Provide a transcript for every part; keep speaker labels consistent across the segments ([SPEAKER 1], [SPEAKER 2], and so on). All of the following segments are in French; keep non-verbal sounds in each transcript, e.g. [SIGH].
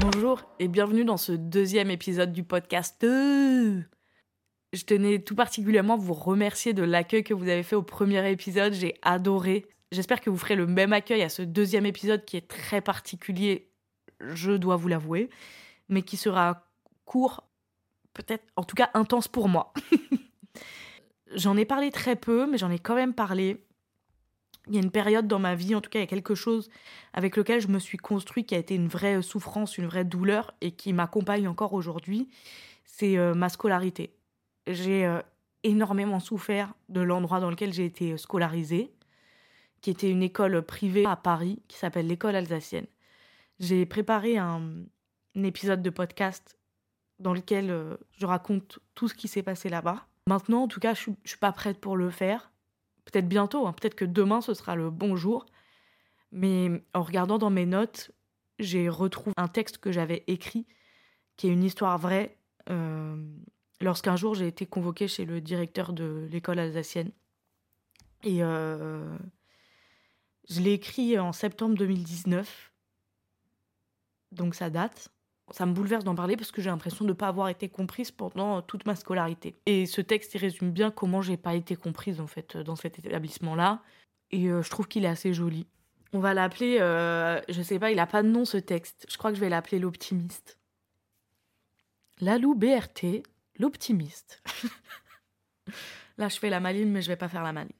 [SPEAKER 1] Bonjour et bienvenue dans ce deuxième épisode du podcast. Je tenais tout particulièrement à vous remercier de l'accueil que vous avez fait au premier épisode. J'ai adoré. J'espère que vous ferez le même accueil à ce deuxième épisode qui est très particulier, je dois vous l'avouer, mais qui sera court, peut-être en tout cas intense pour moi. [LAUGHS] j'en ai parlé très peu, mais j'en ai quand même parlé. Il y a une période dans ma vie, en tout cas, il y a quelque chose avec lequel je me suis construit qui a été une vraie souffrance, une vraie douleur et qui m'accompagne encore aujourd'hui. C'est euh, ma scolarité. J'ai euh, énormément souffert de l'endroit dans lequel j'ai été scolarisée, qui était une école privée à Paris qui s'appelle l'école alsacienne. J'ai préparé un épisode de podcast dans lequel euh, je raconte tout ce qui s'est passé là-bas. Maintenant, en tout cas, je je suis pas prête pour le faire. Peut-être bientôt, hein, peut-être que demain ce sera le bon jour. Mais en regardant dans mes notes, j'ai retrouvé un texte que j'avais écrit, qui est une histoire vraie. euh, Lorsqu'un jour j'ai été convoquée chez le directeur de l'école alsacienne. Et euh, je l'ai écrit en septembre 2019. Donc ça date. Ça me bouleverse d'en parler parce que j'ai l'impression de ne pas avoir été comprise pendant toute ma scolarité. Et ce texte, il résume bien comment j'ai pas été comprise en fait dans cet établissement-là. Et euh, je trouve qu'il est assez joli. On va l'appeler, euh, je sais pas, il a pas de nom ce texte. Je crois que je vais l'appeler l'optimiste. Lalou BRT, l'optimiste. [LAUGHS] Là, je fais la maline, mais je vais pas faire la maline.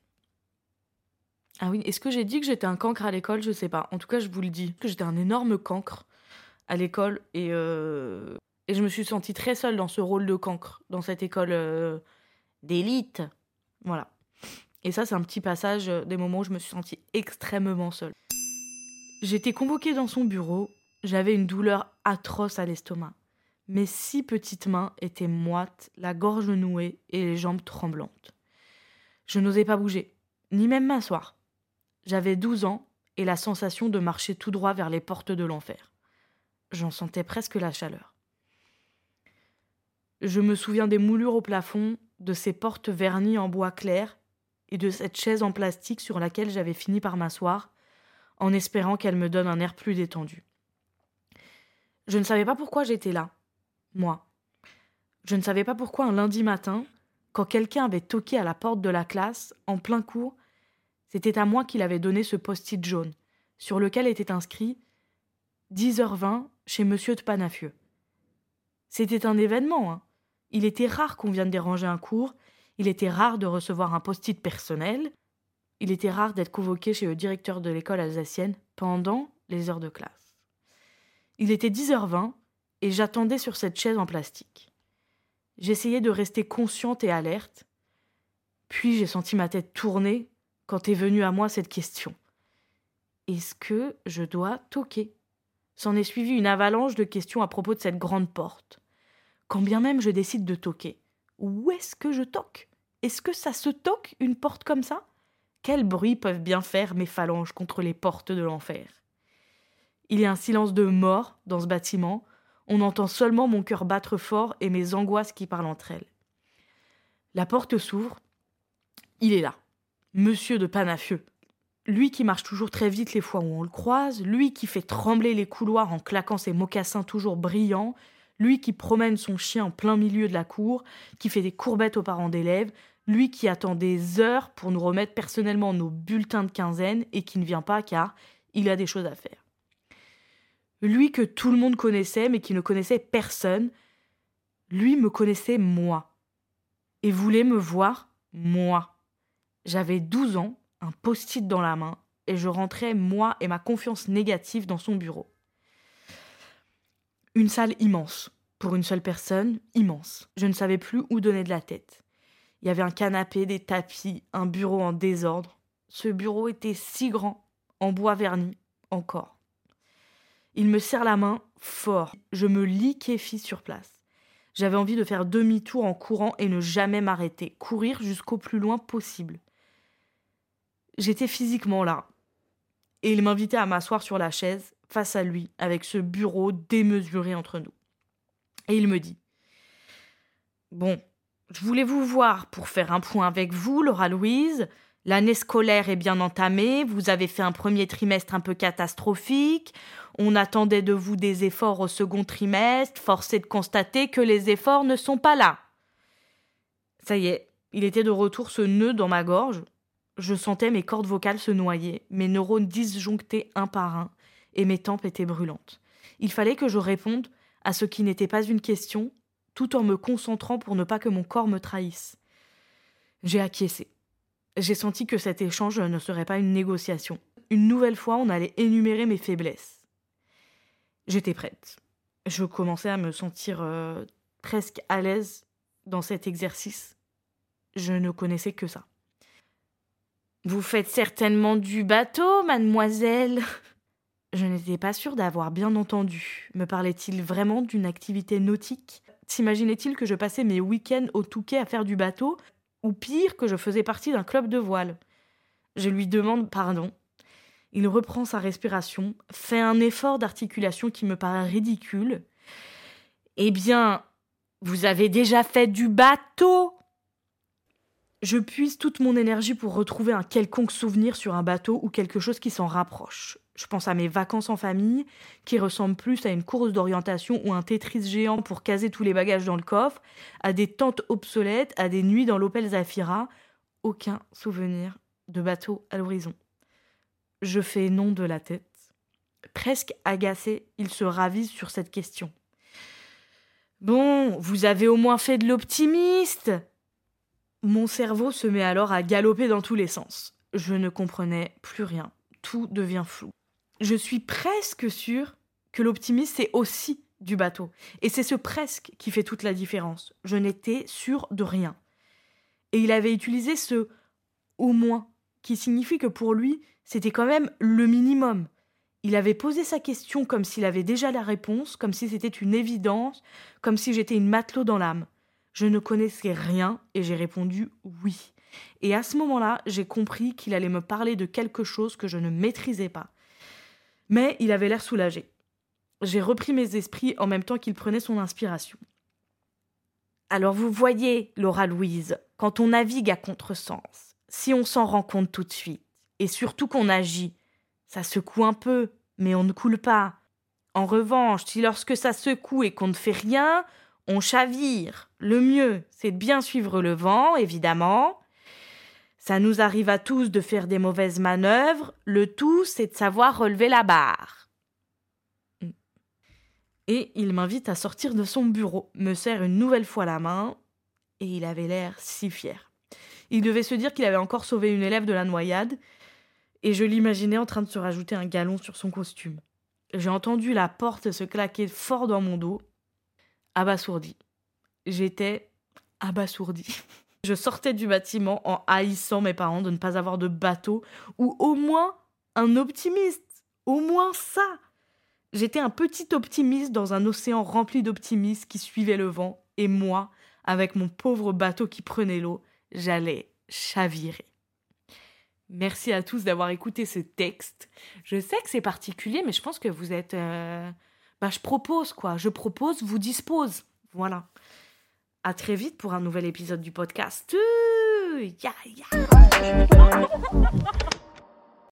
[SPEAKER 1] Ah oui, est-ce que j'ai dit que j'étais un cancre à l'école? Je sais pas. En tout cas, je vous le dis, que j'étais un énorme cancre à l'école et, euh, et je me suis sentie très seule dans ce rôle de cancre, dans cette école euh, d'élite. Voilà. Et ça, c'est un petit passage euh, des moments où je me suis sentie extrêmement seule. J'étais convoquée dans son bureau, j'avais une douleur atroce à l'estomac. Mes six petites mains étaient moites, la gorge nouée et les jambes tremblantes. Je n'osais pas bouger, ni même m'asseoir. J'avais douze ans et la sensation de marcher tout droit vers les portes de l'enfer. J'en sentais presque la chaleur. Je me souviens des moulures au plafond, de ces portes vernies en bois clair et de cette chaise en plastique sur laquelle j'avais fini par m'asseoir, en espérant qu'elle me donne un air plus détendu. Je ne savais pas pourquoi j'étais là, moi. Je ne savais pas pourquoi un lundi matin, quand quelqu'un avait toqué à la porte de la classe, en plein cours, c'était à moi qu'il avait donné ce post-it jaune, sur lequel était inscrit 10h20 chez Monsieur de Panafieux. C'était un événement, hein. Il était rare qu'on vienne déranger un cours, il était rare de recevoir un post-it personnel, il était rare d'être convoqué chez le directeur de l'école alsacienne pendant les heures de classe. Il était 10h20 et j'attendais sur cette chaise en plastique. J'essayais de rester consciente et alerte, puis j'ai senti ma tête tourner quand est venue à moi cette question. Est-ce que je dois toquer? S'en est suivi une avalanche de questions à propos de cette grande porte. Quand bien même je décide de toquer, où est-ce que je toque? Est-ce que ça se toque une porte comme ça? Quel bruit peuvent bien faire mes phalanges contre les portes de l'enfer? Il y a un silence de mort dans ce bâtiment. On entend seulement mon cœur battre fort et mes angoisses qui parlent entre elles. La porte s'ouvre. Il est là. Monsieur de Panafieux. Lui qui marche toujours très vite les fois où on le croise, lui qui fait trembler les couloirs en claquant ses mocassins toujours brillants, lui qui promène son chien en plein milieu de la cour, qui fait des courbettes aux parents d'élèves, lui qui attend des heures pour nous remettre personnellement nos bulletins de quinzaine et qui ne vient pas car il a des choses à faire. Lui que tout le monde connaissait mais qui ne connaissait personne, lui me connaissait moi. Et voulait me voir moi. J'avais 12 ans, un post-it dans la main, et je rentrais, moi et ma confiance négative, dans son bureau. Une salle immense. Pour une seule personne, immense. Je ne savais plus où donner de la tête. Il y avait un canapé, des tapis, un bureau en désordre. Ce bureau était si grand, en bois verni, encore. Il me serre la main fort. Je me liquéfie sur place. J'avais envie de faire demi-tour en courant et ne jamais m'arrêter, courir jusqu'au plus loin possible. J'étais physiquement là. Et il m'invitait à m'asseoir sur la chaise, face à lui, avec ce bureau démesuré entre nous. Et il me dit Bon, je voulais vous voir pour faire un point avec vous, Laura Louise. L'année scolaire est bien entamée, vous avez fait un premier trimestre un peu catastrophique, on attendait de vous des efforts au second trimestre, force est de constater que les efforts ne sont pas là. Ça y est, il était de retour ce nœud dans ma gorge. Je sentais mes cordes vocales se noyer, mes neurones disjonctés un par un, et mes tempes étaient brûlantes. Il fallait que je réponde à ce qui n'était pas une question, tout en me concentrant pour ne pas que mon corps me trahisse. J'ai acquiescé. J'ai senti que cet échange ne serait pas une négociation. Une nouvelle fois, on allait énumérer mes faiblesses. J'étais prête. Je commençais à me sentir euh, presque à l'aise dans cet exercice. Je ne connaissais que ça. Vous faites certainement du bateau, mademoiselle. [LAUGHS] Je n'étais pas sûre d'avoir bien entendu. Me parlait-il vraiment d'une activité nautique? S'imaginait-il que je passais mes week-ends au Touquet à faire du bateau? Ou pire, que je faisais partie d'un club de voile? Je lui demande pardon. Il reprend sa respiration, fait un effort d'articulation qui me paraît ridicule. Eh bien, vous avez déjà fait du bateau je puise toute mon énergie pour retrouver un quelconque souvenir sur un bateau ou quelque chose qui s'en rapproche. Je pense à mes vacances en famille, qui ressemblent plus à une course d'orientation ou un Tetris géant pour caser tous les bagages dans le coffre, à des tentes obsolètes, à des nuits dans l'Opel Zafira. Aucun souvenir de bateau à l'horizon. Je fais non de la tête. Presque agacé, il se ravise sur cette question. Bon, vous avez au moins fait de l'optimiste mon cerveau se met alors à galoper dans tous les sens. Je ne comprenais plus rien. Tout devient flou. Je suis presque sûre que l'optimisme, c'est aussi du bateau. Et c'est ce presque qui fait toute la différence. Je n'étais sûre de rien. Et il avait utilisé ce au moins, qui signifie que pour lui, c'était quand même le minimum. Il avait posé sa question comme s'il avait déjà la réponse, comme si c'était une évidence, comme si j'étais une matelot dans l'âme. Je ne connaissais rien et j'ai répondu oui. Et à ce moment-là, j'ai compris qu'il allait me parler de quelque chose que je ne maîtrisais pas. Mais il avait l'air soulagé. J'ai repris mes esprits en même temps qu'il prenait son inspiration. Alors vous voyez, Laura Louise, quand on navigue à contresens, si on s'en rend compte tout de suite, et surtout qu'on agit, ça secoue un peu, mais on ne coule pas. En revanche, si lorsque ça secoue et qu'on ne fait rien, on chavire. Le mieux, c'est de bien suivre le vent, évidemment. Ça nous arrive à tous de faire des mauvaises manœuvres. Le tout, c'est de savoir relever la barre. Et il m'invite à sortir de son bureau, me serre une nouvelle fois la main, et il avait l'air si fier. Il devait se dire qu'il avait encore sauvé une élève de la noyade, et je l'imaginais en train de se rajouter un galon sur son costume. J'ai entendu la porte se claquer fort dans mon dos, abasourdi. J'étais abasourdi. [LAUGHS] Je sortais du bâtiment en haïssant mes parents de ne pas avoir de bateau ou au moins un optimiste. Au moins ça. J'étais un petit optimiste dans un océan rempli d'optimistes qui suivaient le vent et moi, avec mon pauvre bateau qui prenait l'eau, j'allais chavirer. Merci à tous d'avoir écouté ce texte. Je sais que c'est particulier, mais je pense que vous êtes euh, bah, je propose quoi. Je propose, vous dispose. Voilà. À très vite pour un nouvel épisode du podcast. [LAUGHS]